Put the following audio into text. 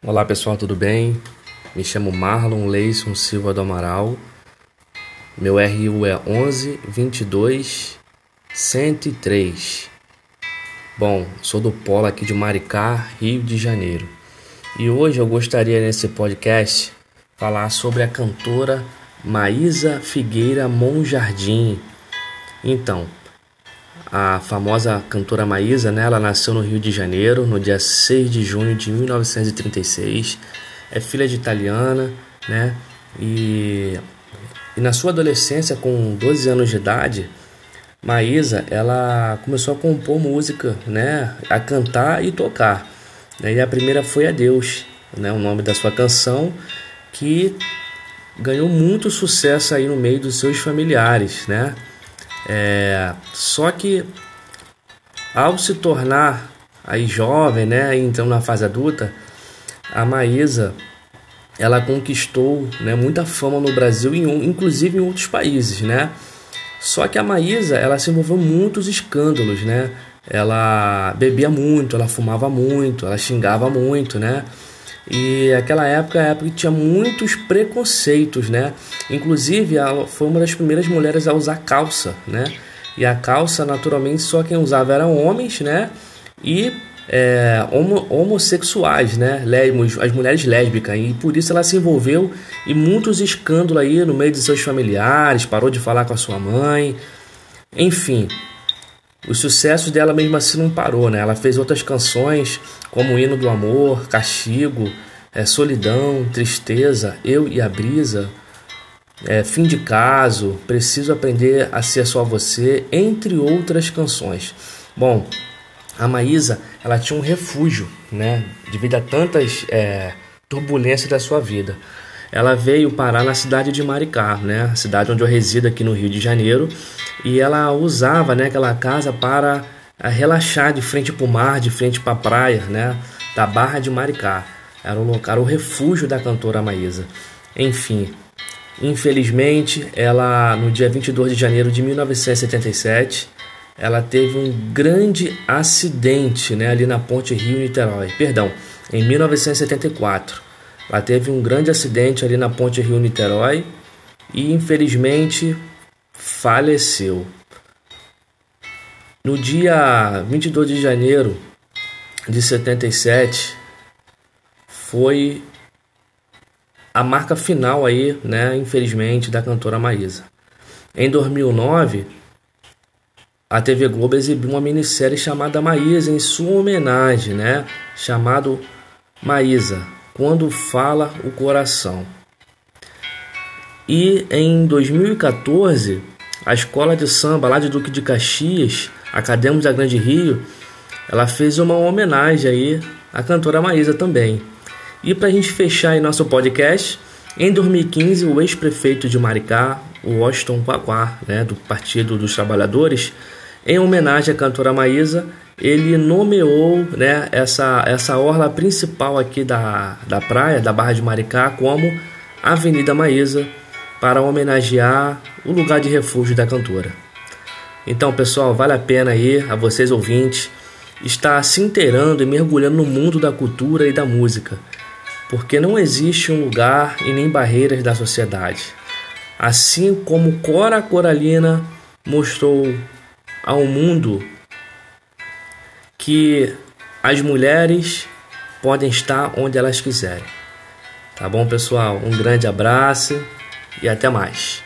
Olá pessoal, tudo bem? Me chamo Marlon Leison Silva do Amaral. Meu RU é 11 22 103. Bom, sou do Polo aqui de Maricá, Rio de Janeiro. E hoje eu gostaria nesse podcast falar sobre a cantora Maísa Figueira Monjardim. Então, a famosa cantora Maísa, né? Ela nasceu no Rio de Janeiro no dia 6 de junho de 1936. É filha de italiana, né? E, e na sua adolescência, com 12 anos de idade, Maísa, ela começou a compor música, né? A cantar e tocar. E a primeira foi Adeus, né? O nome da sua canção, que ganhou muito sucesso aí no meio dos seus familiares, né? É, só que ao se tornar aí jovem, né, então na fase adulta, a Maísa ela conquistou né, muita fama no Brasil e inclusive em outros países, né? Só que a Maísa ela se envolveu muitos escândalos, né? Ela bebia muito, ela fumava muito, ela xingava muito, né? E aquela época, a época que tinha muitos preconceitos, né? Inclusive, ela foi uma das primeiras mulheres a usar calça, né? E a calça, naturalmente, só quem usava eram homens, né? E é, homo, homossexuais, né? As mulheres lésbicas. E por isso ela se envolveu em muitos escândalos aí no meio de seus familiares, parou de falar com a sua mãe. Enfim, o sucesso dela mesmo assim não parou, né? Ela fez outras canções como Hino do Amor, Castigo, é, Solidão, Tristeza, Eu e a Brisa, é, Fim de Caso, Preciso Aprender a Ser Só Você, entre outras canções. Bom, a Maísa, ela tinha um refúgio, né? Devido a tantas é, turbulências da sua vida. Ela veio parar na cidade de Maricá, né? A cidade onde eu resido aqui no Rio de Janeiro e ela usava né, aquela casa para eh, relaxar de frente para o mar, de frente para a praia, né, da Barra de Maricá. Era o local, o refúgio da cantora Maísa. Enfim, infelizmente, ela no dia 22 de janeiro de 1977, ela teve um grande acidente, né, ali na Ponte Rio-Niterói. Perdão, em 1974. Ela teve um grande acidente ali na Ponte Rio-Niterói e infelizmente faleceu. No dia 22 de janeiro de 77 foi a marca final aí, né, infelizmente, da cantora Maísa. Em 2009, a TV Globo exibiu uma minissérie chamada Maísa em sua homenagem, né, chamado Maísa, quando fala o coração. E em 2014, a escola de samba lá de Duque de Caxias, Acadêmicos da Grande Rio, ela fez uma homenagem aí à cantora Maísa também. E para a gente fechar aí nosso podcast, em 2015 o ex-prefeito de Maricá, o Washington Quaquá, né, do Partido dos Trabalhadores, em homenagem à cantora Maísa, ele nomeou né, essa, essa orla principal aqui da, da praia, da Barra de Maricá, como Avenida Maísa, para homenagear o lugar de refúgio da cantora. Então, pessoal, vale a pena aí, a vocês ouvintes, estar se inteirando e mergulhando no mundo da cultura e da música, porque não existe um lugar e nem barreiras da sociedade. Assim como Cora Coralina mostrou ao mundo que as mulheres podem estar onde elas quiserem. Tá bom, pessoal? Um grande abraço e até mais.